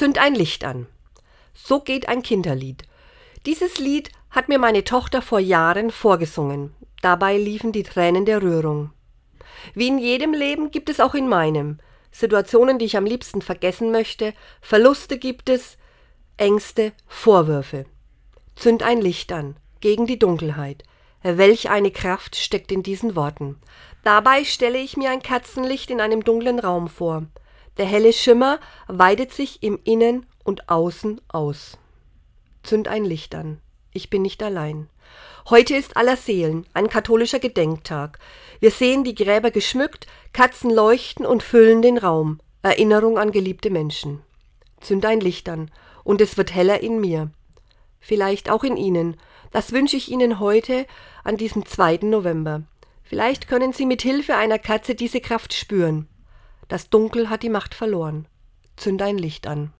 Zünd ein Licht an. So geht ein Kinderlied. Dieses Lied hat mir meine Tochter vor Jahren vorgesungen. Dabei liefen die Tränen der Rührung. Wie in jedem Leben gibt es auch in meinem Situationen, die ich am liebsten vergessen möchte, Verluste gibt es, Ängste, Vorwürfe. Zünd ein Licht an, gegen die Dunkelheit. Welch eine Kraft steckt in diesen Worten. Dabei stelle ich mir ein Kerzenlicht in einem dunklen Raum vor. Der helle Schimmer weitet sich im Innen und Außen aus. Zünd ein Licht an. Ich bin nicht allein. Heute ist aller Seelen, ein katholischer Gedenktag. Wir sehen die Gräber geschmückt, Katzen leuchten und füllen den Raum. Erinnerung an geliebte Menschen. Zünd ein Licht an, und es wird heller in mir. Vielleicht auch in Ihnen. Das wünsche ich Ihnen heute an diesem 2. November. Vielleicht können Sie mit Hilfe einer Katze diese Kraft spüren. Das Dunkel hat die Macht verloren. Zünd ein Licht an.